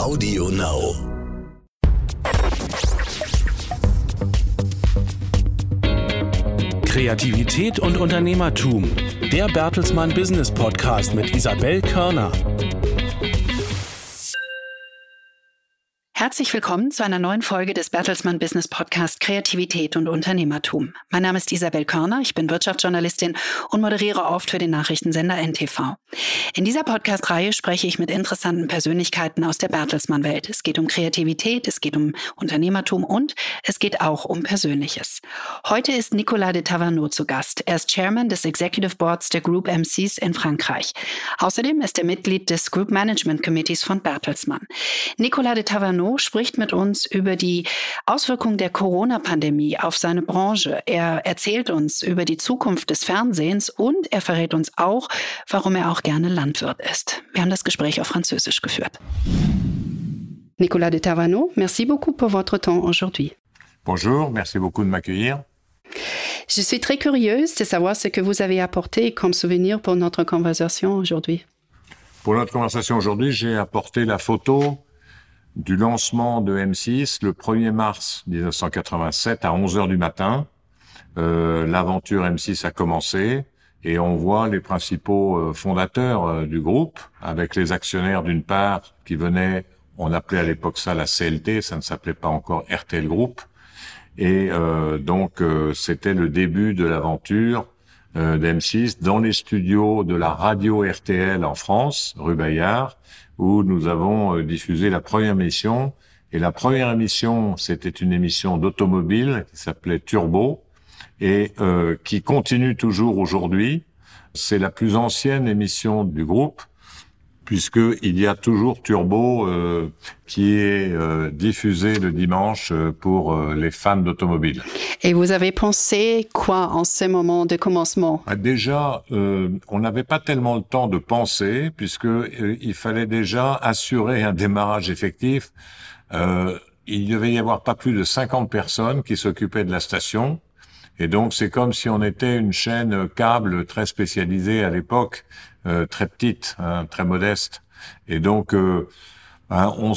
Audio Now. Kreativität und Unternehmertum. Der Bertelsmann Business Podcast mit Isabel Körner. Herzlich willkommen zu einer neuen Folge des Bertelsmann Business Podcast Kreativität und Unternehmertum. Mein Name ist Isabel Körner, ich bin Wirtschaftsjournalistin und moderiere oft für den Nachrichtensender NTV. In dieser Podcast-Reihe spreche ich mit interessanten Persönlichkeiten aus der Bertelsmann-Welt. Es geht um Kreativität, es geht um Unternehmertum und es geht auch um Persönliches. Heute ist Nicolas de Taverneau zu Gast. Er ist Chairman des Executive Boards der Group MCs in Frankreich. Außerdem ist er Mitglied des Group Management Committees von Bertelsmann. Nicolas de Taverneau spricht mit uns über die Auswirkungen der Corona-Pandemie auf seine Branche. Er erzählt uns über die Zukunft des Fernsehens und er verrät uns auch, warum er auch gerne Landwirt ist. Wir haben das Gespräch auf Französisch geführt. Nicolas de Taverneau, merci beaucoup pour votre temps aujourd'hui. Bonjour, merci beaucoup de m'accueillir. Je suis très curieuse de savoir ce que vous avez apporté comme souvenir pour notre conversation aujourd'hui. Pour notre conversation aujourd'hui, j'ai apporté la photo du lancement de M6 le 1er mars 1987 à 11 heures du matin. Euh, L'aventure M6 a commencé et on voit les principaux euh, fondateurs euh, du groupe avec les actionnaires d'une part qui venaient, on appelait à l'époque ça la CLT, ça ne s'appelait pas encore RTL Group. Et euh, donc euh, c'était le début de l'aventure euh, d'M6 dans les studios de la radio RTL en France, rue Bayard, où nous avons euh, diffusé la première émission. Et la première émission, c'était une émission d'automobile qui s'appelait Turbo et euh, qui continue toujours aujourd'hui. C'est la plus ancienne émission du groupe puisqu'il y a toujours Turbo euh, qui est euh, diffusé le dimanche euh, pour euh, les fans d'automobile. Et vous avez pensé quoi en ce moment de commencement? Ah, Déjà, euh, on n'avait pas tellement le temps de penser, puisque euh, il fallait déjà assurer un démarrage effectif. Euh, il devait y avoir pas plus de 50 personnes qui s'occupaient de la station. Et donc, c'est comme si on était une chaîne câble très spécialisée à l'époque, euh, très petite, hein, très modeste. Et donc, euh, hein, on,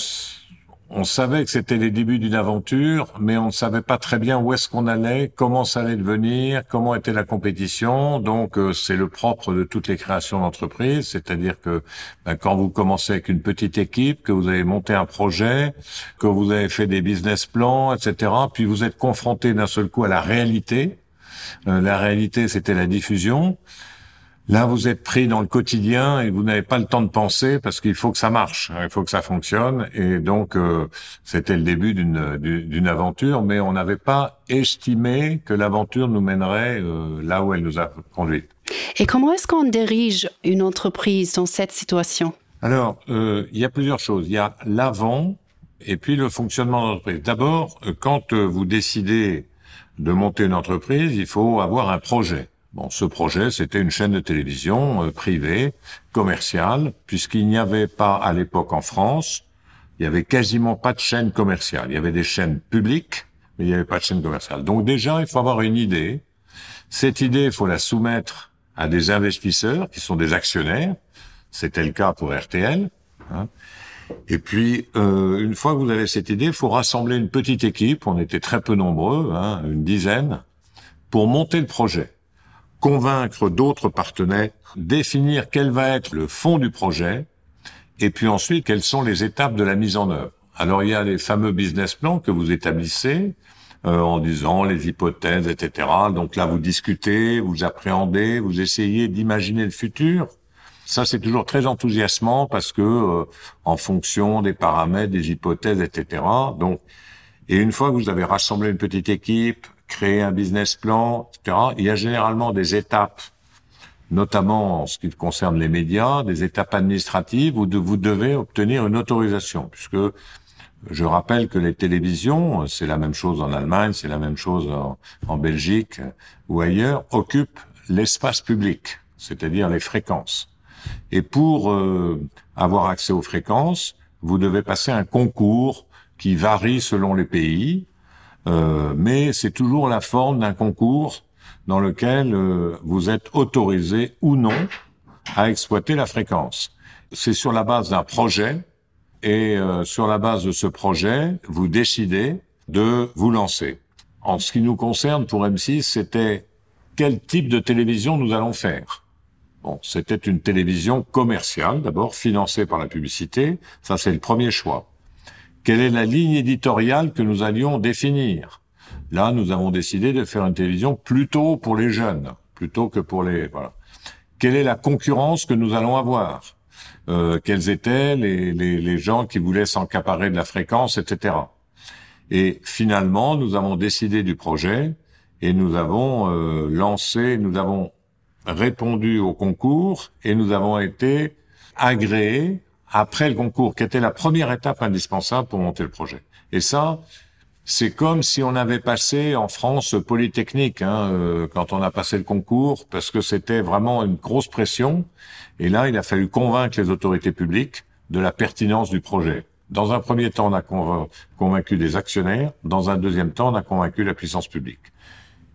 on savait que c'était les débuts d'une aventure, mais on ne savait pas très bien où est-ce qu'on allait, comment ça allait devenir, comment était la compétition. Donc, euh, c'est le propre de toutes les créations d'entreprise, c'est-à-dire que ben, quand vous commencez avec une petite équipe, que vous avez monté un projet, que vous avez fait des business plans, etc., puis vous êtes confronté d'un seul coup à la réalité. Euh, la réalité, c'était la diffusion. Là, vous êtes pris dans le quotidien et vous n'avez pas le temps de penser parce qu'il faut que ça marche, hein, il faut que ça fonctionne. Et donc, euh, c'était le début d'une d'une aventure, mais on n'avait pas estimé que l'aventure nous mènerait euh, là où elle nous a conduit. Et comment est-ce qu'on dirige une entreprise dans cette situation? Alors, euh, il y a plusieurs choses. Il y a l'avant et puis le fonctionnement de l'entreprise. D'abord, euh, quand vous décidez de monter une entreprise, il faut avoir un projet. Bon, ce projet, c'était une chaîne de télévision euh, privée, commerciale, puisqu'il n'y avait pas à l'époque en France, il y avait quasiment pas de chaîne commerciale. Il y avait des chaînes publiques, mais il n'y avait pas de chaîne commerciale. Donc déjà, il faut avoir une idée. Cette idée, il faut la soumettre à des investisseurs qui sont des actionnaires. C'était le cas pour RTL. hein. Et puis, euh, une fois que vous avez cette idée, il faut rassembler une petite équipe. On était très peu nombreux, hein, une dizaine, pour monter le projet, convaincre d'autres partenaires, définir quel va être le fond du projet, et puis ensuite quelles sont les étapes de la mise en œuvre. Alors il y a les fameux business plans que vous établissez euh, en disant les hypothèses, etc. Donc là vous discutez, vous appréhendez, vous essayez d'imaginer le futur. Ça c'est toujours très enthousiasmant parce que euh, en fonction des paramètres, des hypothèses, etc. Donc et une fois que vous avez rassemblé une petite équipe, créé un business plan, etc. Il y a généralement des étapes notamment en ce qui concerne les médias, des étapes administratives où vous devez obtenir une autorisation, puisque je rappelle que les télévisions, c'est la même chose en Allemagne, c'est la même chose en, Belgique ou ailleurs, occupent l'espace public, c'est-à-dire les fréquences. Et pour euh, avoir accès aux fréquences, vous devez passer un concours qui varie selon les pays, euh, mais c'est toujours la forme d'un concours dans lequel euh, vous êtes autorisé ou non à exploiter la fréquence. C'est sur la base d'un projet et euh, sur la base de ce projet, vous décidez de vous lancer. En ce qui nous concerne pour M6, c'était quel type de télévision nous allons faire? Bon, c'était une télévision commerciale, d'abord financée par la publicité. Ça, c'est le premier choix. Quelle est la ligne éditoriale que nous allions définir? Là, nous avons décidé de faire une télévision plutôt pour les jeunes, plutôt que pour les. Quelle est la concurrence que nous allons avoir? Euh, Quels étaient les, les, les gens qui voulaient s'encaparer de la fréquence, etc. Et finalement, nous avons décidé du projet et nous avons euh, lancé, nous avons répondu au concours et nous avons été agréés après le concours, qui était la première étape indispensable pour monter le projet. Et ça, c'est comme si on avait passé en France Polytechnique hein, euh, quand on a passé le concours, parce que c'était vraiment une grosse pression. Et là, il a fallu convaincre les autorités publiques de la pertinence du projet. Dans un premier temps, on a convaincu des actionnaires. Dans un deuxième temps, on a convaincu la puissance publique.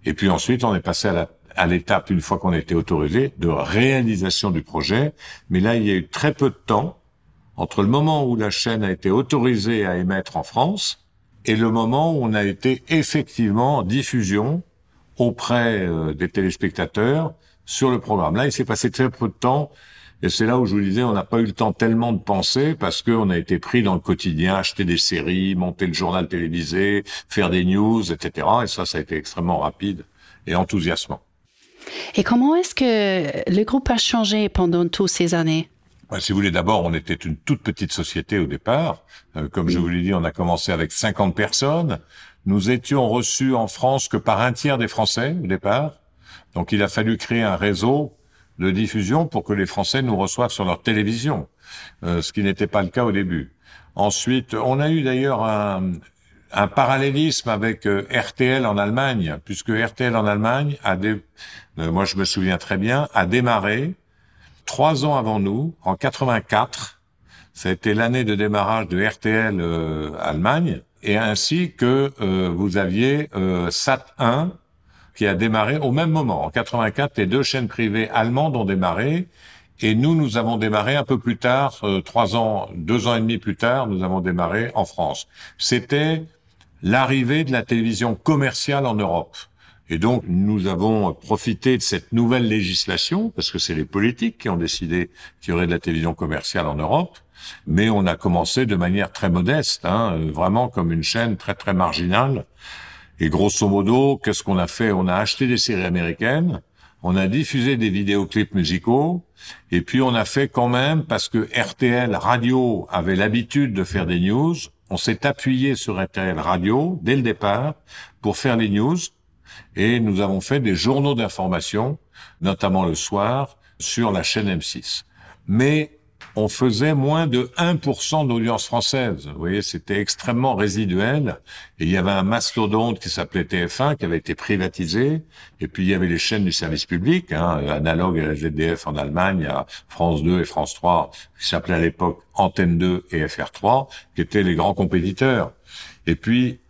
Et puis ensuite, on est passé à l'étape, une fois qu'on été autorisé, de réalisation du projet. Mais là, il y a eu très peu de temps entre le moment où la chaîne a été autorisée à émettre en France et le moment où on a été effectivement en diffusion auprès euh, des téléspectateurs sur le programme. Là, il s'est passé très peu de temps et c'est là où je vous disais, on n'a pas eu le temps tellement de penser parce qu'on a été pris dans le quotidien, acheter des séries, monter le journal télévisé, faire des news, etc. Et ça, ça a été extrêmement rapide et enthousiasmant. Et comment est-ce que le groupe a changé pendant toutes ces années? Si vous voulez, d'abord, on était une toute petite société au départ. Euh, comme je vous l'ai dit, on a commencé avec 50 personnes. Nous étions reçus en France que par un tiers des Français au départ. Donc, il a fallu créer un réseau de diffusion pour que les Français nous reçoivent sur leur télévision, euh, ce qui n'était pas le cas au début. Ensuite, on a eu d'ailleurs un, un parallélisme avec euh, RTL en Allemagne, puisque RTL en Allemagne a des, moi je me souviens très bien, a démarré trois ans avant nous, en 84. Ça a été l'année de démarrage de RTL euh, Allemagne, et ainsi que euh, vous aviez euh, Sat 1 qui a démarré au même moment. En 84, les deux chaînes privées allemandes ont démarré, et nous, nous avons démarré un peu plus tard, trois ans, deux ans et demi plus tard, nous avons démarré en France. C'était l'arrivée de la télévision commerciale en Europe. Et donc, nous avons profité de cette nouvelle législation, parce que c'est les politiques qui ont décidé qu'il y aurait de la télévision commerciale en Europe, mais on a commencé de manière très modeste, hein, vraiment comme une chaîne très très marginale. Et grosso modo, qu'est-ce qu'on a fait? On a acheté des séries américaines, on a diffusé des vidéoclips musicaux, et puis on a fait quand même, parce que RTL Radio avait l'habitude de faire des news, on s'est appuyé sur RTL Radio dès le départ pour faire les news, et nous avons fait des journaux d'information, notamment le soir, sur la chaîne M6. Mais on faisait moins de 1% d'audience française. Vous voyez, c'était extrêmement résiduel. Et il y avait un mastodonte qui s'appelait TF1, qui avait été privatisé. Et puis il y avait les chaînes du service public, hein, analogue à la ZDF en Allemagne, à France 2 et France 3, qui s'appelaient à l'époque Antenne 2 et FR3, qui étaient les grands compétiteurs. Et puis,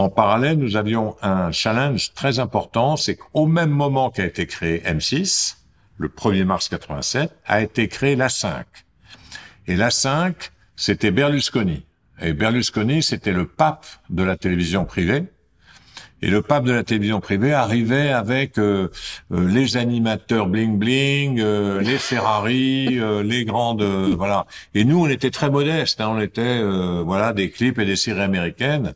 en parallèle, nous avions un challenge très important, c'est qu'au même moment qu'a été créé M6, le 1er mars 87, a été créé la 5. Et la 5, c'était Berlusconi. Et Berlusconi, c'était le pape de la télévision privée. Et le pape de la télévision privée arrivait avec euh, euh, les animateurs bling bling, euh, les Ferrari, les grandes voilà. Et nous, on était très modestes. Hein, on était voilà des clips et des séries américaines.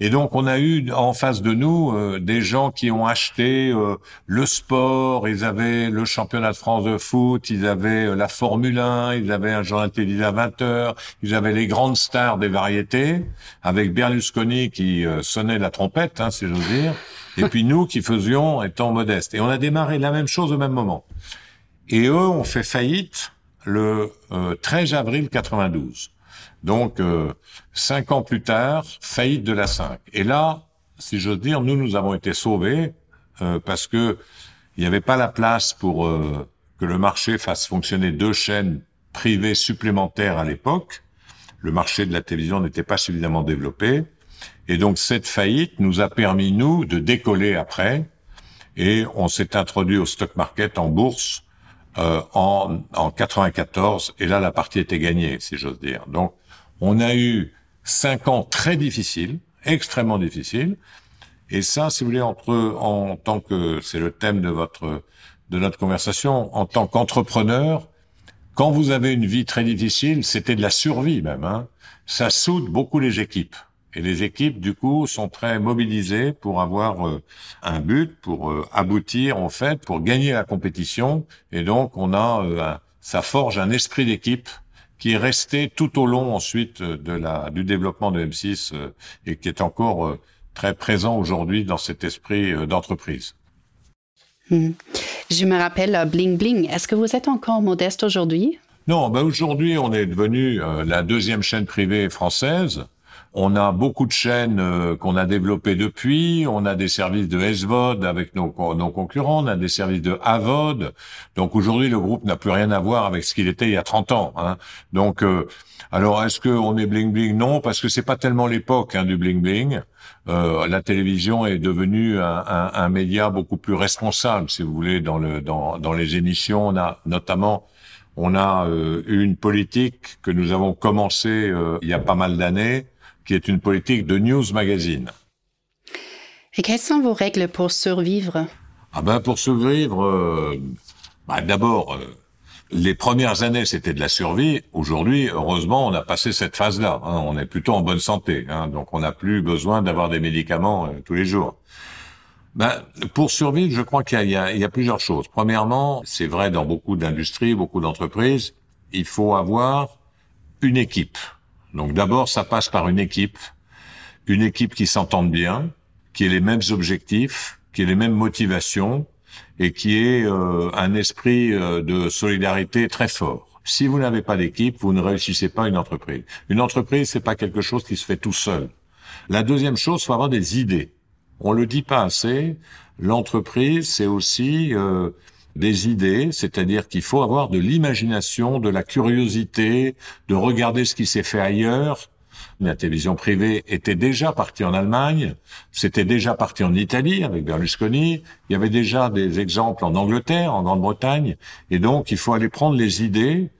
Et donc on a eu en face de nous euh, des gens qui ont acheté euh, le sport, ils avaient le championnat de France de foot, ils avaient euh, la Formule 1, ils avaient un journal télévisé à 20 heures, ils avaient les grandes stars des variétés, avec Berlusconi qui sonnait la trompette, hein, si j'ose dire, et puis nous qui faisions étant modestes. Et on a démarré la même chose au même moment. Et eux ont fait faillite le 13 avril 92. Donc, euh, cinq ans plus tard, faillite de la 5. Et là, si j'ose dire, nous, nous avons été sauvés euh, parce que il n'y avait pas la place pour euh, que le marché fasse fonctionner deux chaînes privées supplémentaires à l'époque. Le marché de la télévision n'était pas suffisamment développé. Et donc, cette faillite nous a permis, nous, de décoller après. Et on s'est introduit au stock market en bourse en, en 94. Et là, la partie était gagnée, si j'ose dire. Donc, On a eu cinq ans très difficiles, extrêmement difficiles. Et ça, si vous voulez, entre en tant que c'est le thème de votre de notre conversation, en tant qu'entrepreneur, quand vous avez une vie très difficile, c'était de la survie même. Hein, ça soude beaucoup les équipes. Et les équipes, du coup, sont très mobilisées pour avoir euh, un but, pour euh, aboutir, en fait, pour gagner la compétition. Et donc, on a, euh, ça forge un esprit d'équipe qui est resté tout au long ensuite de la du développement de M6 et qui est encore très présent aujourd'hui dans cet esprit d'entreprise. Hmm. Je me rappelle Bling Bling. Est-ce que vous êtes encore modeste aujourd'hui? Non, ben aujourd'hui, on est devenu la deuxième chaîne privée française. On a beaucoup de chaînes euh, qu'on a développées depuis. On a des services de SVOD avec nos, nos concurrents. On a des services de AVOD. Donc aujourd'hui, le groupe n'a plus rien à voir avec ce qu'il était il y a 30 ans. Hein. Donc, euh, alors est-ce qu'on est bling bling? Non, parce que c'est pas tellement l'époque hein, du bling bling. Euh, la télévision est devenue un, un, un, média beaucoup plus responsable, si vous voulez, dans le dans, dans les émissions. On a notamment on a euh, une politique que nous avons commencé il y a pas mal d'années qui est une politique de news magazine. Et quelles sont vos règles pour survivre? Ah ben pour survivre, euh, bah, d'abord, euh, les premières années c'était de la survie. Aujourd'hui, heureusement, on a passé cette phase-là. Hein. on est plutôt en bonne santé, hein. donc on n'a plus besoin d'avoir des médicaments euh, tous les jours. Ben, pour survivre, je crois qu'il y, y, y a, plusieurs choses. Premièrement, c'est vrai dans beaucoup d'industries, beaucoup d'entreprises, il faut avoir une équipe. Donc d'abord, ça passe par une équipe, une équipe qui s'entende bien, qui ait les mêmes objectifs, qui ait les mêmes motivations et qui ait euh, un esprit euh, de solidarité très fort. Si vous n'avez pas d'équipe, vous ne réussissez pas une entreprise. Une entreprise, c'est pas quelque chose qui se fait tout seul. La deuxième chose, faut avoir des idées. On le dit pas assez. L'entreprise, c'est aussi euh, des idées, c'est-à-dire qu'il faut avoir de l'imagination, de la curiosité, de regarder ce qui s'est fait ailleurs. La télévision privée était déjà partie en Allemagne, c'était déjà parti en Italie avec Berlusconi, il y avait déjà des exemples en Angleterre, en Grande-Bretagne, et donc il faut aller prendre les idées,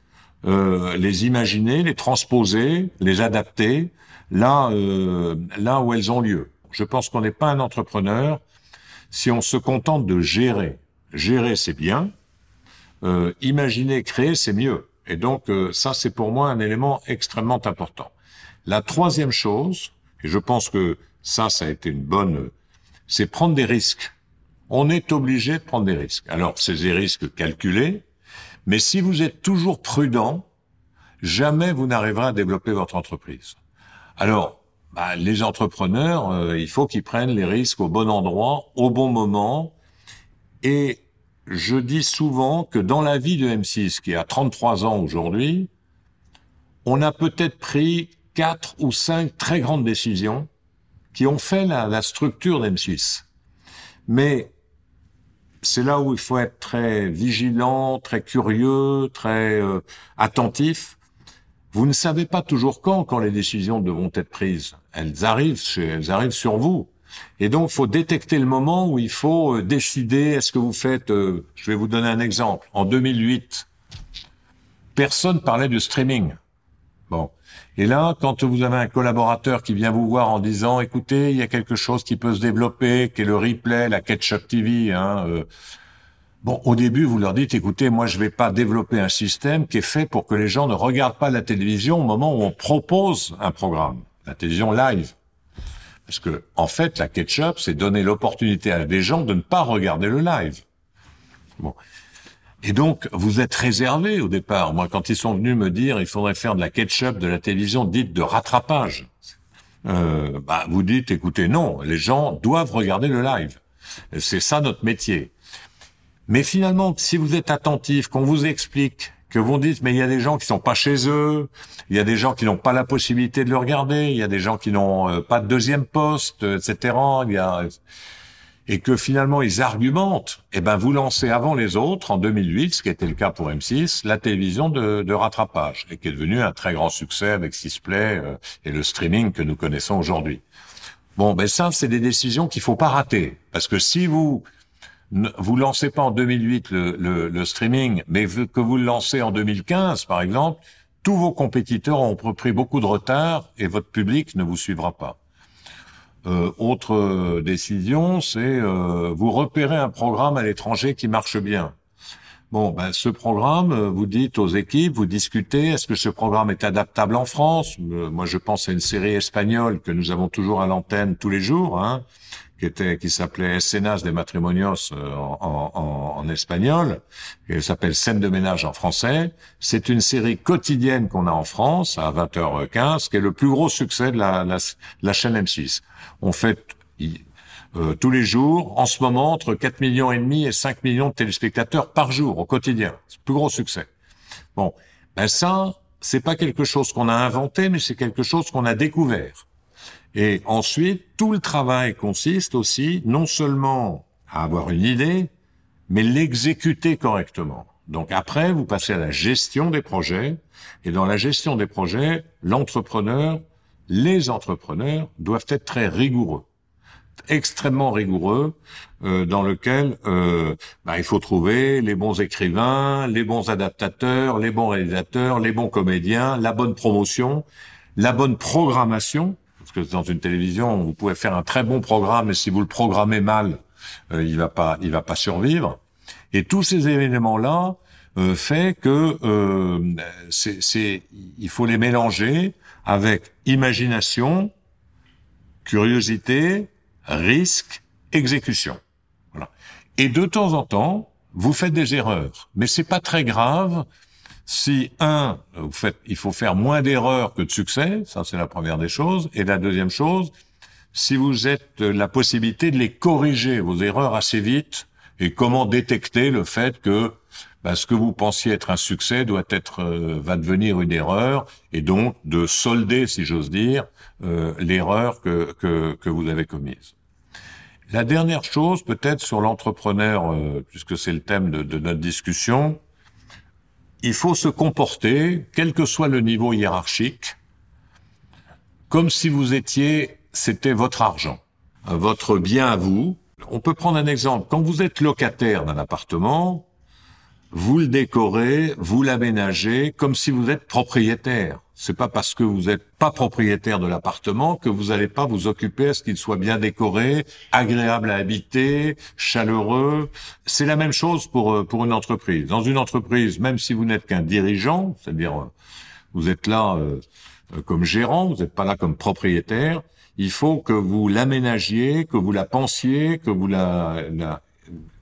euh, les imaginer, les transposer, les adapter là, euh, là où elles ont lieu. Je pense qu'on n'est pas un entrepreneur si on se contente de gérer gérer, c'est bien. Euh, imaginer, créer, c'est mieux. Et donc, euh, ça, c'est pour moi un élément extrêmement important. La troisième chose, et je pense que ça, ça a été une bonne, c'est prendre des risques. On est obligé de prendre des risques. Alors, c'est des risques calculés, mais si vous êtes toujours prudent, jamais vous n'arriverez à développer votre entreprise. Alors, bah, les entrepreneurs, euh, il faut qu'ils prennent les risques au bon endroit, au bon moment, et je dis souvent que dans la vie de M6, qui a 33 ans aujourd'hui, on a peut-être pris quatre ou cinq très grandes décisions qui ont fait la, structure d'M6. Mais c'est là où il faut être très vigilant, très curieux, très euh, attentif. Vous ne savez pas toujours quand, quand les décisions devront être prises. Elles arrivent, elles arrivent sur vous. Et donc, faut détecter le moment où il faut euh, décider. Est-ce que vous faites euh, Je vais vous donner un exemple. En 2008, personne parlait de streaming. Bon. Et là, quand vous avez un collaborateur qui vient vous voir en disant, écoutez, il y a quelque chose qui peut se développer, qui est le replay, la Ketchup TV. Hein, euh, Bon, au début, vous leur dites, écoutez, moi, je vais pas développer un système qui est fait pour que les gens ne regardent pas la télévision au moment où on propose un programme, la télévision live. Parce que, en fait, la ketchup, c'est donner l'opportunité à des gens de ne pas regarder le live. Bon. Et donc, vous êtes réservé au départ. Moi, quand ils sont venus me dire, il faudrait faire de la ketchup, de la télévision dite de rattrapage, euh, bah, vous dites, écoutez, non, les gens doivent regarder le live. C'est ça notre métier. Mais finalement, si vous êtes attentif, qu'on vous explique que vous dites, mais il y a des gens qui sont pas chez eux, il y a des gens qui n'ont pas la possibilité de le regarder, il y a des gens qui n'ont euh, pas de deuxième poste, etc. Il y a et que finalement ils argumentent, eh ben vous lancez avant les autres en 2008, ce qui était le cas pour M6, la télévision de, de rattrapage et qui est devenu un très grand succès avec Sisplay euh, et le streaming que nous connaissons aujourd'hui. Bon, ben ça c'est des décisions qu'il faut pas rater parce que si vous vous lancez pas en 2008 le, le, le streaming, mais que vous le lancez en 2015, par exemple, tous vos compétiteurs ont pris beaucoup de retard et votre public ne vous suivra pas. Euh, autre décision, c'est euh, vous repérez un programme à l'étranger qui marche bien. Bon, ben, ce programme, euh, vous dites aux équipes, vous discutez, est-ce que ce programme est adaptable en France? Euh, Moi, je pense à une série espagnole que nous avons toujours à l'antenne tous les jours, hein, qui était, qui s'appelait Escenas de Matrimonios euh, en, en, en, espagnol, elle s'appelle Scène de ménage en français. C'est une série quotidienne qu'on a en France à 20h15, qui est le plus gros succès de la, la, la chaîne M6. On fait euh, tous les jours, en ce moment, entre 4 millions et demi et 5 millions de téléspectateurs par jour, au quotidien. C'est le plus gros succès. Bon, ben ça, c'est pas quelque chose qu'on a inventé, mais c'est quelque chose qu'on a découvert. Et ensuite, tout le travail consiste aussi non seulement à avoir une idée, mais l'exécuter correctement. Donc après, vous passez à la gestion des projets, et dans la gestion des projets, l'entrepreneur, les entrepreneurs doivent être très rigoureux extrêmement rigoureux euh, dans lequel euh, bah, il faut trouver les bons écrivains, les bons adaptateurs, les bons réalisateurs, les bons comédiens, la bonne promotion, la bonne programmation. Que dans une télévision, vous pouvez faire un très bon programme, mais si vous le programmez mal, euh, il va pas, il va pas survivre. Et tous ces éléments-là euh, fait que euh, c'est, il faut les mélanger avec imagination, curiosité, risque, exécution. Voilà. Et de temps en temps, vous faites des erreurs, mais c'est pas très grave si un, vous faites, il faut faire moins d'erreurs que de succès, ça c'est la première des choses, et la deuxième chose, si vous êtes la possibilité de les corriger vos erreurs assez vite, et comment détecter le fait que bah, ce que vous pensiez être un succès doit être euh, va devenir une erreur, et donc de solder, si j'ose dire, euh, l'erreur que, que, que vous avez commise. La dernière chose, peut-être sur l'entrepreneur, euh, puisque c'est le thème de, de, notre discussion, il faut se comporter, quel que soit le niveau hiérarchique, comme si vous étiez, c'était votre argent, votre bien à vous. On peut prendre un exemple. Quand vous êtes locataire d'un appartement, vous le décorez, vous l'aménagez comme si vous êtes propriétaire. C'est pas parce que vous n'êtes pas propriétaire de l'appartement que vous n'allez pas vous occuper à ce qu'il soit bien décoré, agréable à habiter, chaleureux. C'est la même chose pour euh, pour une entreprise. Dans une entreprise, même si vous n'êtes qu'un dirigeant, c'est-à-dire euh, vous êtes là euh, comme gérant, vous n'êtes pas là comme propriétaire, il faut que vous l'aménagiez, que vous la pensiez, que vous la, la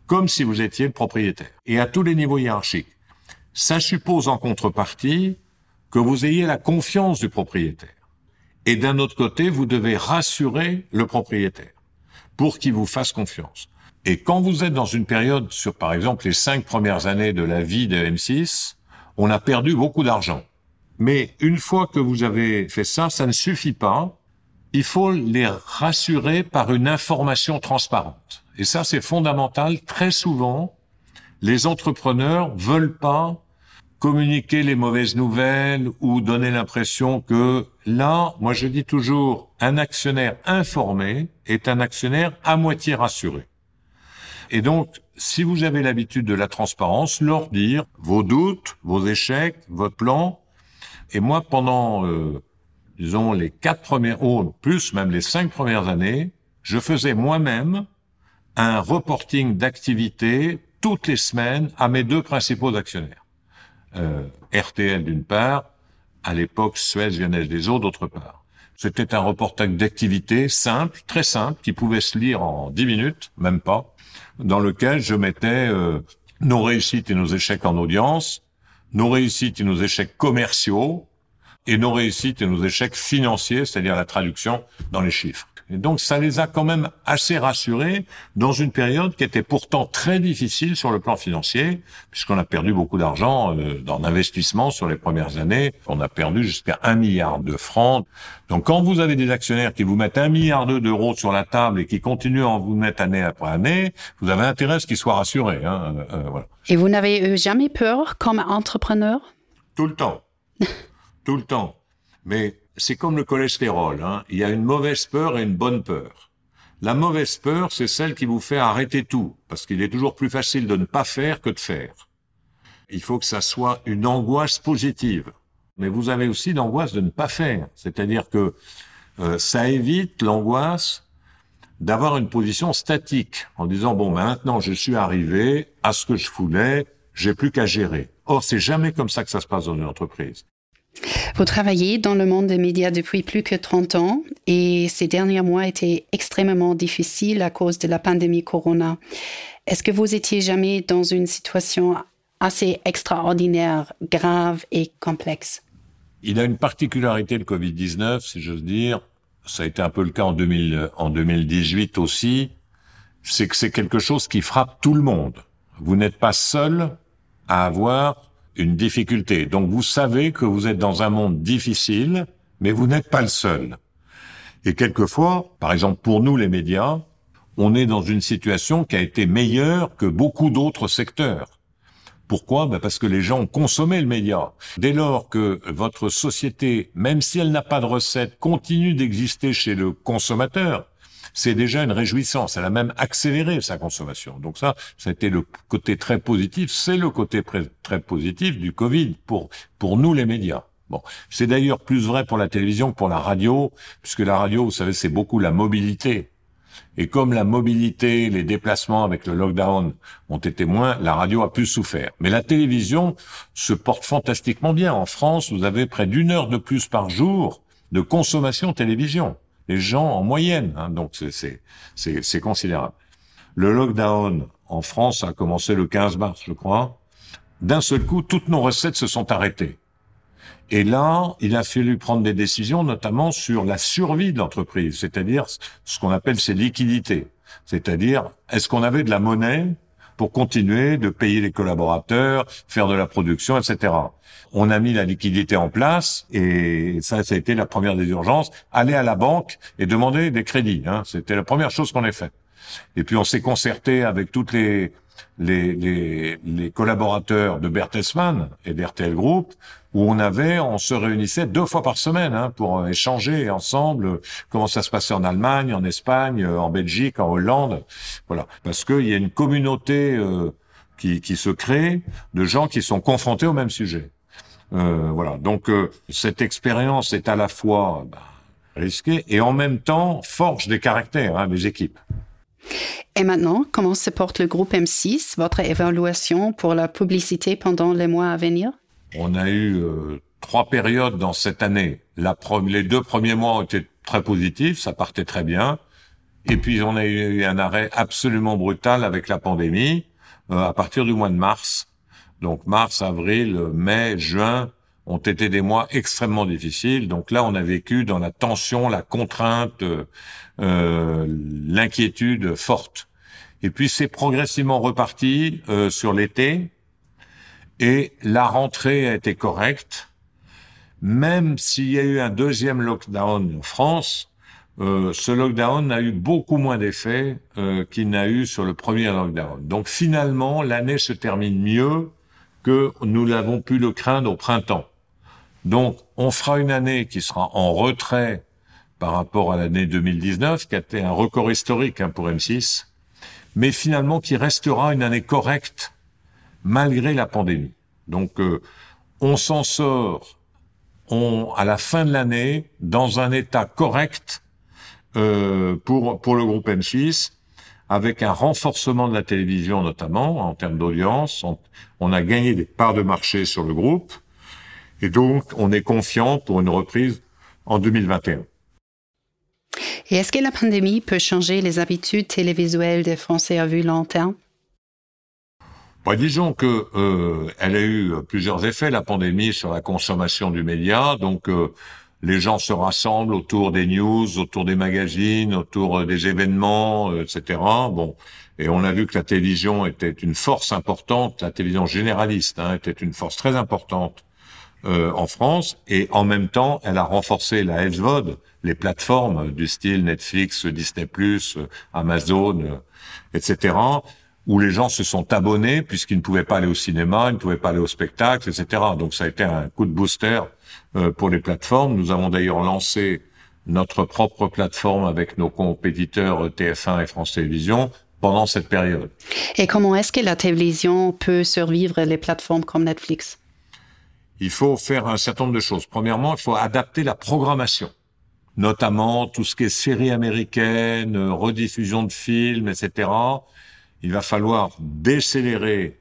comme si vous étiez le propriétaire. Et à tous les niveaux hiérarchiques. Ça suppose en contrepartie que vous ayez la confiance du propriétaire. Et d'un autre côté, vous devez rassurer le propriétaire pour qu'il vous fasse confiance. Et quand vous êtes dans une période sur, par exemple, les cinq premières années de la vie de M6, on a perdu beaucoup d'argent. Mais une fois que vous avez fait ça, ça ne suffit pas. Il faut les rassurer par une information transparente. Et ça, c'est fondamental. Très souvent, les entrepreneurs veulent pas communiquer les mauvaises nouvelles ou donner l'impression que là, moi je dis toujours, un actionnaire informé est un actionnaire à moitié rassuré. Et donc, si vous avez l'habitude de la transparence, leur dire vos doutes, vos échecs, votre plan. Et moi, pendant, euh, disons, les quatre premières, ou plus même les cinq premières années, je faisais moi-même un reporting d'activité toutes les semaines à mes deux principaux actionnaires euh, RTL d'une part, à l'époque Suez Lyonnaise des Eaux d'autre part. C'était un reportage d'activité simple, très simple, qui pouvait se lire en dix minutes, même pas, dans lequel je mettais euh, nos réussites et nos échecs en audience, nos réussites et nos échecs commerciaux, et nos réussites et nos échecs financiers, c'est-à-dire la traduction dans les chiffres. Et donc ça les a quand même assez rassurés dans une période qui était pourtant très difficile sur le plan financier, puisqu'on a perdu beaucoup d'argent euh, dans l'investissement sur les premières années. On a perdu jusqu'à un milliard de francs. Donc quand vous avez des actionnaires qui vous mettent un milliard d'euros sur la table et qui continuent à en vous mettre année après année, vous avez intérêt à ce qu'ils soient rassurés. Hein, euh, euh voilà. Et vous n'avez jamais peur comme entrepreneur? Tout le temps. Tout le temps. Mais c'est comme le cholestérol. Hein. Il y a une mauvaise peur et une bonne peur. La mauvaise peur, c'est celle qui vous fait arrêter tout, parce qu'il est toujours plus facile de ne pas faire que de faire. Il faut que ça soit une angoisse positive. Mais vous avez aussi l'angoisse de ne pas faire. C'est-à-dire que euh, ça évite l'angoisse d'avoir une position statique en disant bon ben, maintenant je suis arrivé à ce que je voulais, j'ai plus qu'à gérer. Or c'est jamais comme ça que ça se passe dans une entreprise. Vous travaillez dans le monde des médias depuis plus que 30 ans et ces derniers mois étaient extrêmement difficiles à cause de la pandémie Corona. Est-ce que vous étiez jamais dans une situation assez extraordinaire, grave et complexe? Il a une particularité le Covid-19, si j'ose dire. Ça a été un peu le cas en, 2000, en 2018 aussi. C'est que c'est quelque chose qui frappe tout le monde. Vous n'êtes pas seul à avoir une difficulté. Donc vous savez que vous êtes dans un monde difficile, mais vous n'êtes pas le seul. Et quelquefois, par exemple pour nous les médias, on est dans une situation qui a été meilleure que beaucoup d'autres secteurs. Pourquoi? Ben Parce que les gens ont consommé le média. Dès lors que votre société, même si elle n'a pas de recettes, continue d'exister chez le consommateur, c'est déjà une réjouissance. Elle a même accéléré sa consommation. Donc ça, été le côté très positif. C'est le côté très positif du Covid pour pour nous les médias. Bon, c'est d'ailleurs plus vrai pour la télévision que pour la radio, puisque la radio, vous savez, c'est beaucoup la mobilité. Et comme la mobilité, les déplacements avec le lockdown ont été moins, la radio a plus souffert. Mais la télévision se porte fantastiquement bien. En France, vous avez près d'une heure de plus par jour de consommation télévision les gens en moyenne. Hein, donc c'est considérable. Le lockdown en France a commencé le 15 mars, je crois. D'un seul coup, toutes nos recettes se sont arrêtées. Et là, il a fallu prendre des décisions, notamment sur la survie de l'entreprise, c'est-à-dire ce qu'on appelle ses liquidités. C'est-à-dire, est-ce qu'on avait de la monnaie pour continuer de payer les collaborateurs, faire de la production, etc. On a mis la liquidité en place et ça, ça a été la première des urgences. Aller à la banque et demander des crédits. Hein. C'était la première chose qu'on ait fait. Et puis on s'est concerté avec toutes les les, les, les collaborateurs de Bertelsmann et d'RTL Group, où on avait, on se réunissait deux fois par semaine hein, pour échanger ensemble comment ça se passait en Allemagne, en Espagne, en Belgique, en Hollande, voilà, parce qu'il y a une communauté euh, qui, qui se crée de gens qui sont confrontés au même sujet. Euh, voilà, donc euh, cette expérience est à la fois bah, risquée et en même temps forge des caractères hein, des équipes. Et maintenant, comment se porte le groupe M6, votre évaluation pour la publicité pendant les mois à venir? On a eu euh, trois périodes dans cette année. La les deux premiers mois ont été très positifs, ça partait très bien. Et puis on a eu un arrêt absolument brutal avec la pandémie euh, à partir du mois de mars. Donc mars, avril, mai, juin, ont été des mois extrêmement difficiles. Donc là, on a vécu dans la tension, la contrainte, euh, l'inquiétude forte. Et puis c'est progressivement reparti euh, sur l'été et la rentrée a été correcte. Même s'il y a eu un deuxième lockdown en France, euh, ce lockdown a eu beaucoup moins d'effet euh, qu'il n'a eu sur le premier lockdown. Donc finalement, l'année se termine mieux que nous l'avons pu le craindre au printemps. Donc, on fera une année qui sera en retrait par rapport à l'année 2019, qui a été un record historique hein, pour M6, mais finalement qui restera une année correcte malgré la pandémie. Donc, euh, on s'en sort on, à la fin de l'année dans un état correct euh, pour, pour le groupe M6, avec un renforcement de la télévision notamment en termes d'audience. On, on a gagné des parts de marché sur le groupe. Et donc, on est confiant pour une reprise en 2021. Et est-ce que la pandémie peut changer les habitudes télévisuelles des Français à vue long terme? Bah, disons que euh, elle a eu plusieurs effets la pandémie sur la consommation du média. Donc euh, les gens se rassemblent autour des news, autour des magazines, autour des événements, euh, etc. Bon, et on a vu que la télévision était une force importante, la télévision généraliste hein, était une force très importante euh, en France, et en même temps, elle a renforcé la SVOD, les plateformes du style Netflix, Disney+, Amazon, euh, etc., où les gens se sont abonnés puisqu'ils ne pouvaient pas aller au cinéma, ils ne pouvaient pas aller au spectacle, etc. Donc ça a été un coup de booster euh, pour les plateformes. Nous avons d'ailleurs lancé notre propre plateforme avec nos compétiteurs TF1 et France Télévisions pendant cette période. Et comment est-ce que la télévision peut survivre les plateformes comme Netflix? Il faut faire un certain nombre de choses. Premièrement, il faut adapter la programmation, notamment tout ce qui est séries américaines, rediffusion de films, etc. Il va falloir décélérer,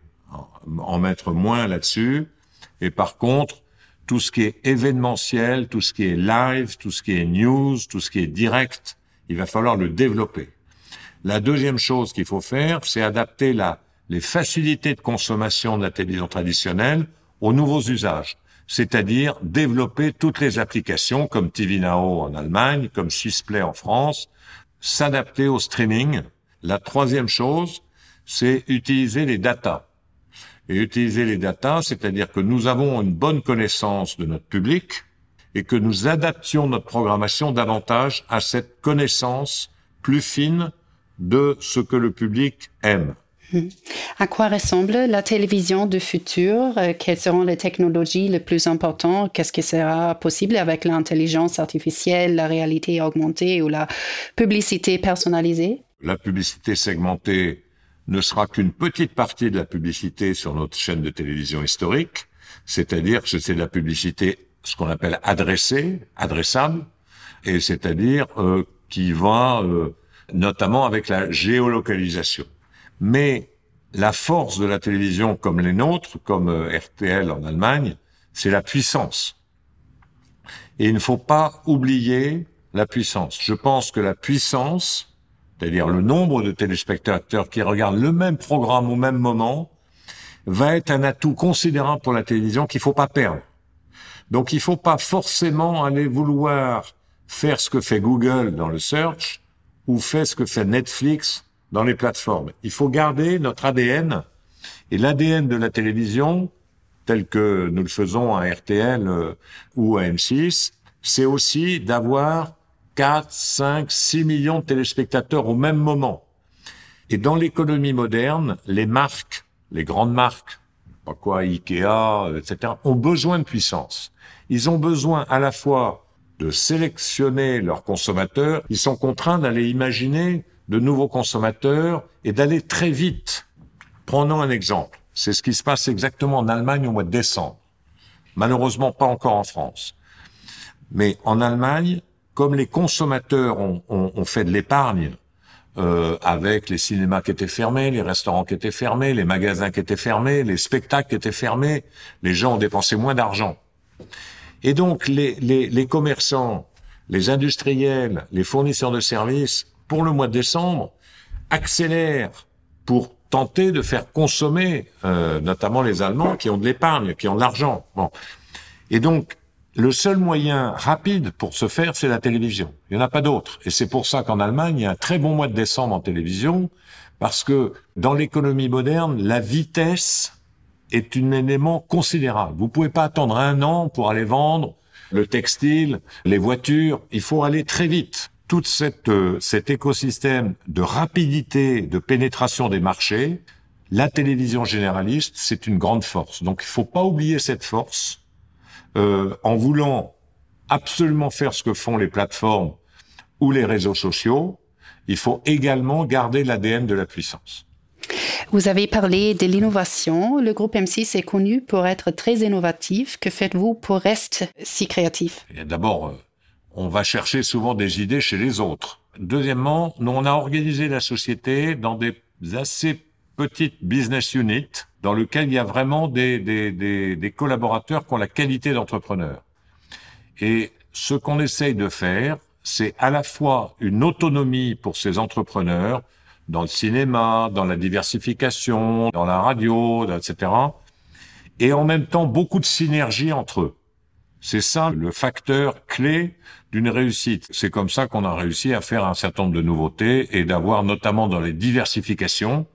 en mettre moins là-dessus, et par contre, tout ce qui est événementiel, tout ce qui est live, tout ce qui est news, tout ce qui est direct, il va falloir le développer. La deuxième chose qu'il faut faire, c'est adapter la, les facilités de consommation de la télévision traditionnelle aux nouveaux usages, c'est-à-dire développer toutes les applications comme TV Now en Allemagne, comme Swisplay en France, s'adapter au streaming. La troisième chose, c'est utiliser les datas. Et utiliser les datas, c'est-à-dire que nous avons une bonne connaissance de notre public et que nous adaptions notre programmation davantage à cette connaissance plus fine de ce que le public aime. À quoi ressemble la télévision du futur? Euh, Quelles seront les technologies les plus importantes? Qu'est-ce qui sera possible avec l'intelligence artificielle, la réalité augmentée ou la publicité personnalisée? La publicité segmentée ne sera qu'une petite partie de la publicité sur notre chaîne de télévision historique, c'est-à-dire que c'est de la publicité ce qu'on appelle adressée, adressable, et c'est-à-dire euh, qui va euh, notamment avec la géolocalisation. Mais la force de la télévision comme les nôtres, comme euh, RTL en Allemagne, c'est la puissance. Et il ne faut pas oublier la puissance. Je pense que la puissance, c'est-à-dire le nombre de téléspectateurs qui regardent le même programme au même moment, va être un atout considérable pour la télévision qu'il faut pas perdre. Donc il faut pas forcément aller vouloir faire ce que fait Google dans le search ou faire ce que fait Netflix dans les plateformes. Il faut garder notre ADN et l'ADN de la télévision, tel que nous le faisons à RTL euh, ou à M6, c'est aussi d'avoir 4, 5, 6 millions de téléspectateurs au même moment. Et dans l'économie moderne, les marques, les grandes marques, pas quoi, Ikea, etc., ont besoin de puissance. Ils ont besoin à la fois de sélectionner leurs consommateurs, ils sont contraints d'aller imaginer de nouveaux consommateurs et d'aller très vite. Prenons un exemple. C'est ce qui se passe exactement en Allemagne au mois de décembre. Malheureusement pas encore en France. Mais en Allemagne, comme les consommateurs ont, ont, fait de l'épargne euh, avec les cinémas qui étaient fermés, les restaurants qui étaient fermés, les magasins qui étaient fermés, les spectacles qui étaient fermés, les gens ont dépensé moins d'argent. Et donc les, les, les commerçants, les industriels, les fournisseurs de services pour le mois de décembre, accélère pour tenter de faire consommer, euh, notamment les Allemands qui ont de l'épargne, qui ont de l'argent. Bon. Et donc, le seul moyen rapide pour se faire, c'est la télévision. Il n'y en a pas d'autre. Et c'est pour ça qu'en Allemagne, il y a un très bon mois de décembre en télévision, parce que dans l'économie moderne, la vitesse est un élément considérable. Vous pouvez pas attendre un an pour aller vendre le textile, les voitures. Il faut aller très vite tout euh, cet écosystème de rapidité de pénétration des marchés, la télévision généraliste, c'est une grande force. Donc il faut pas oublier cette force euh, en voulant absolument faire ce que font les plateformes ou les réseaux sociaux. Il faut également garder l'ADN de la puissance. Vous avez parlé de l'innovation. Le groupe M6 est connu pour être très innovatif. Que faites-vous pour rester si créatif? D'abord, euh, on va chercher souvent des idées chez les autres. Deuxièmement, nous, on a organisé la société dans des assez petites business units dans lesquelles il y a vraiment des, des, des, des collaborateurs qui ont la qualité d'entrepreneur. Et ce qu'on essaye de faire, c'est à la fois une autonomie pour ces entrepreneurs dans le cinéma, dans la diversification, dans la radio, etc. Et en même temps, beaucoup de synergie entre eux. C'est ça le facteur clé d'une réussite. C'est comme ça qu'on a réussi à faire un certain nombre de nouveautés et d'avoir notamment dans les diversifications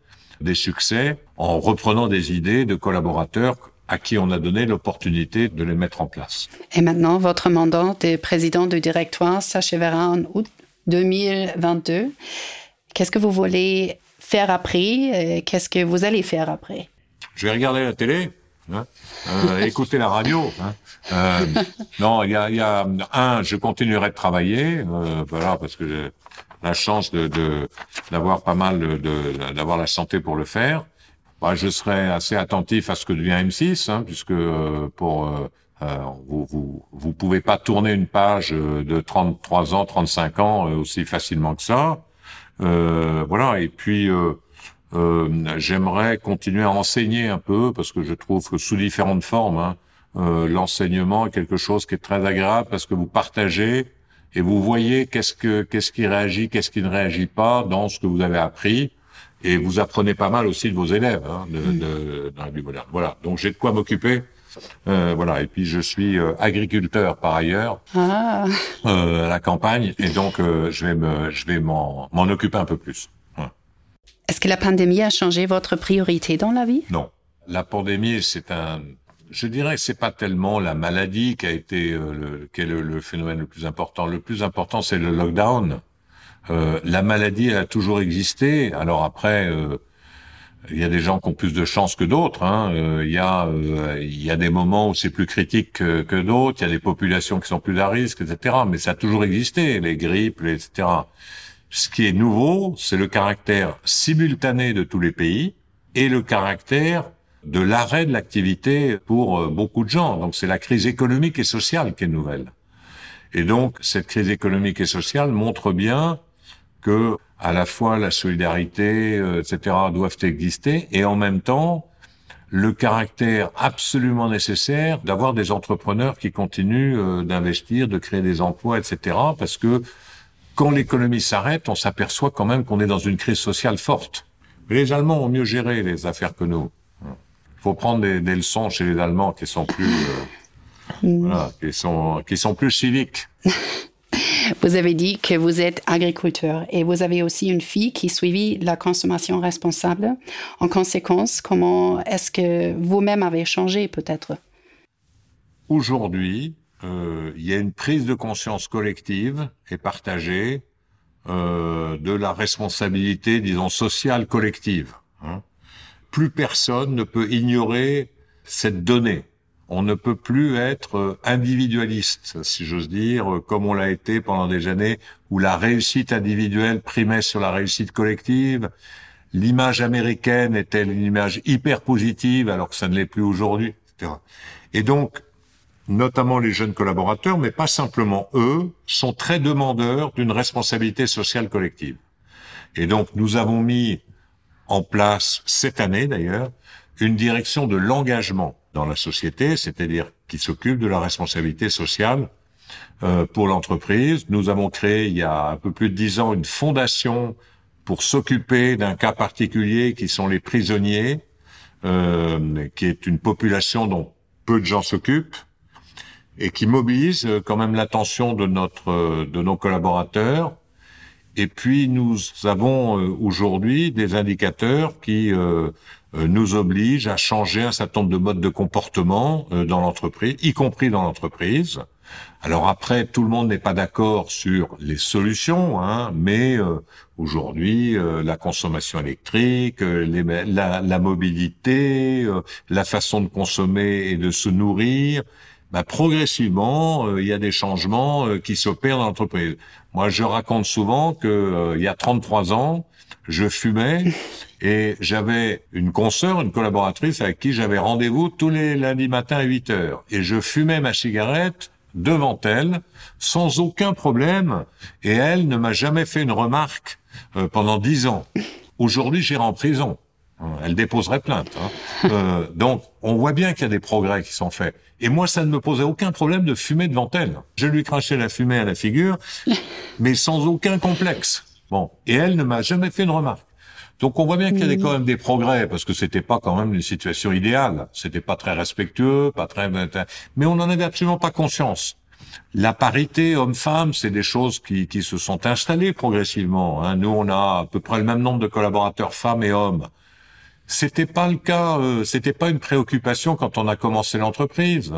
des succès en reprenant des idées de collaborateurs à qui on a donné l'opportunité de les mettre en place. Et maintenant, votre mandat de président du directoire s'achèvera en août 2022. Qu'est-ce que vous voulez faire après Qu'est-ce que vous allez faire après? Je vais regarder la télé, hein, euh, écouter la radio. Hein, euh, non, il y a, y a, un, je continuerai de travailler, euh, voilà, parce que j'ai la chance de d'avoir pas mal de d'avoir la santé pour le faire. bah, je serai assez attentif à ce que devient M6, hein, puisque euh, pour euh, euh, vous, vous vous pouvez pas tourner une page de 33 ans, 35 ans aussi facilement que ça. voilà. Et puis j'aimerais continuer à enseigner un peu parce que je trouve que sous différentes formes, hein, l'enseignement est quelque chose qui est très agréable parce que vous partagez et vous voyez qu'est-ce que qu'est-ce qui réagit, qu'est-ce qui ne réagit pas dans ce que vous avez appris. Et vous apprenez pas mal aussi de vos élèves hein, de, de, dans la vie moderne. Voilà. Donc j'ai de quoi m'occuper. Euh, voilà. Et puis je suis euh, agriculteur par ailleurs ah. euh, à la campagne, et donc euh, je vais me, je vais m'en, m'en occuper un peu plus. Est-ce que la pandémie a changé votre priorité dans la vie? Non. La pandémie, c'est un je dirais que c'est pas tellement la maladie qui a été euh, le, qui est le, phénomène le plus important. Le plus important, c'est le lockdown. Euh, la maladie a toujours existé. Alors après, euh, il y a des gens qui ont plus de chance que d'autres. Hein. Euh, il y a il y a des moments où c'est plus critique que, que d'autres. Il y a des populations qui sont plus à risque, etc. Mais ça a toujours existé, les grippes, etc. Ce qui est nouveau, c'est le caractère simultané de tous les pays et le caractère de l'arrêt de l'activité pour euh, beaucoup de gens. Donc c'est la crise économique et sociale qui est nouvelle. Et donc cette crise économique et sociale montre bien que à la fois la solidarité, euh, etc., doivent exister, et en même temps le caractère absolument nécessaire d'avoir des entrepreneurs qui continuent euh, d'investir, de créer des emplois, etc., parce que quand l'économie s'arrête, on s'aperçoit quand même qu'on est dans une crise sociale forte. Les Allemands ont mieux géré les affaires que nous faut prendre des, des, leçons chez les Allemands qui sont plus, euh, mm. voilà, qui sont, qui sont plus civiques. Vous avez dit que vous êtes agriculteur et vous avez aussi une fille qui suivit la consommation responsable. En conséquence, comment est-ce que vous-même avez changé peut-être? Aujourd'hui, euh, il y a une prise de conscience collective et partagée euh, de la responsabilité, disons, sociale collective. Hein plus personne ne peut ignorer cette donnée. On ne peut plus être individualiste, si j'ose dire, comme on l'a été pendant des années où la réussite individuelle primait sur la réussite collective. L'image américaine était une image hyper positive alors que ça ne l'est plus aujourd'hui, etc. Et donc, notamment les jeunes collaborateurs, mais pas simplement eux, sont très demandeurs d'une responsabilité sociale collective. Et donc, nous avons mis en place cette année d'ailleurs une direction de l'engagement dans la société, c'est-à-dire qui s'occupe de la responsabilité sociale euh, pour l'entreprise. Nous avons créé il y a un peu plus de dix ans une fondation pour s'occuper d'un cas particulier qui sont les prisonniers, euh, qui est une population dont peu de gens s'occupent et qui mobilise euh, quand même l'attention de notre de nos collaborateurs et puis nous avons euh, aujourd'hui des indicateurs qui euh, euh, nous obligent à changer un certain nombre de modes de comportement dans l'entreprise, y compris dans l'entreprise. Alors après, tout le monde n'est pas d'accord sur les solutions, hein, mais aujourd'hui, la consommation électrique, la, la, mobilité, la façon de consommer et de se nourrir, bah, progressivement, euh, il y a des changements euh, qui s'opèrent dans l'entreprise. Moi, je raconte souvent que euh, il y a 33 ans, je fumais et j'avais une consoeur, une collaboratrice avec qui j'avais rendez-vous tous les lundis matins à 8 heures. Et je fumais ma cigarette devant elle, sans aucun problème, et elle ne m'a jamais fait une remarque pendant 10 ans. Aujourd'hui, j'irai en prison. Elle déposerait plainte. Hein. Euh, donc, on voit bien qu'il y a des progrès qui sont faits. Et moi, ça ne me posait aucun problème de fumer devant elle. Je lui crachais la fumée à la figure, mais sans aucun complexe. Bon, et elle ne m'a jamais fait une remarque. Donc, on voit bien qu'il y a quand même des progrès, parce que c'était pas quand même une situation idéale. C'était pas très respectueux, pas très, mais on n'en avait absolument pas conscience. La parité homme-femme, c'est des choses qui, qui se sont installées progressivement. Hein. Nous, on a à peu près le même nombre de collaborateurs femmes et hommes. C'était pas le cas, euh, c'était pas une préoccupation quand on a commencé l'entreprise.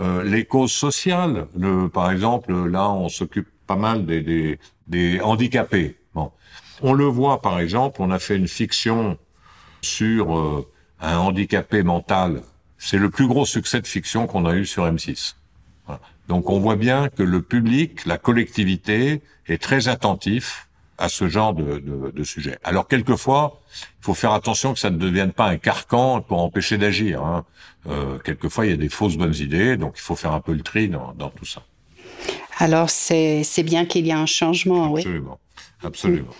Euh, les causes sociales, le, par exemple, là, on s'occupe pas mal des, des, des, handicapés. Bon, on le voit, par exemple, on a fait une fiction sur euh, un handicapé mental. C'est le plus gros succès de fiction qu'on a eu sur M6. Donc, on voit bien que le public, la collectivité, est très attentif à ce genre de, de, de, sujet. Alors quelquefois, il faut faire attention que ça ne devienne pas un carcan pour empêcher d'agir. Hein. Euh, quelquefois, il y a des fausses bonnes idées, donc il faut faire un peu le tri dans, dans tout ça. Alors c'est bien qu'il y a un changement, Absolument. oui. Absolument.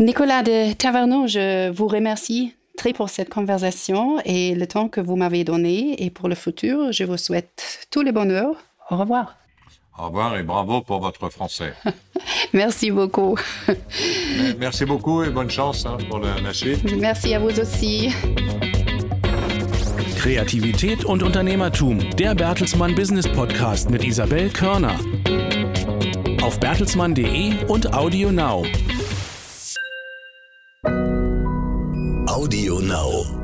Nicolas de Taverneau, je vous remercie très pour cette conversation et le temps que vous m'avez donné. Et pour le futur, je vous souhaite tous les bonheurs. Au revoir. Au revoir et bravo pour votre français. Merci beaucoup. Merci beaucoup et bonne chance pour la suite. Merci à vous aussi. Kreativität und Unternehmertum, der Bertelsmann Business Podcast mit Isabel Körner. Auf bertelsmann.de und Audio Now. Audio Now.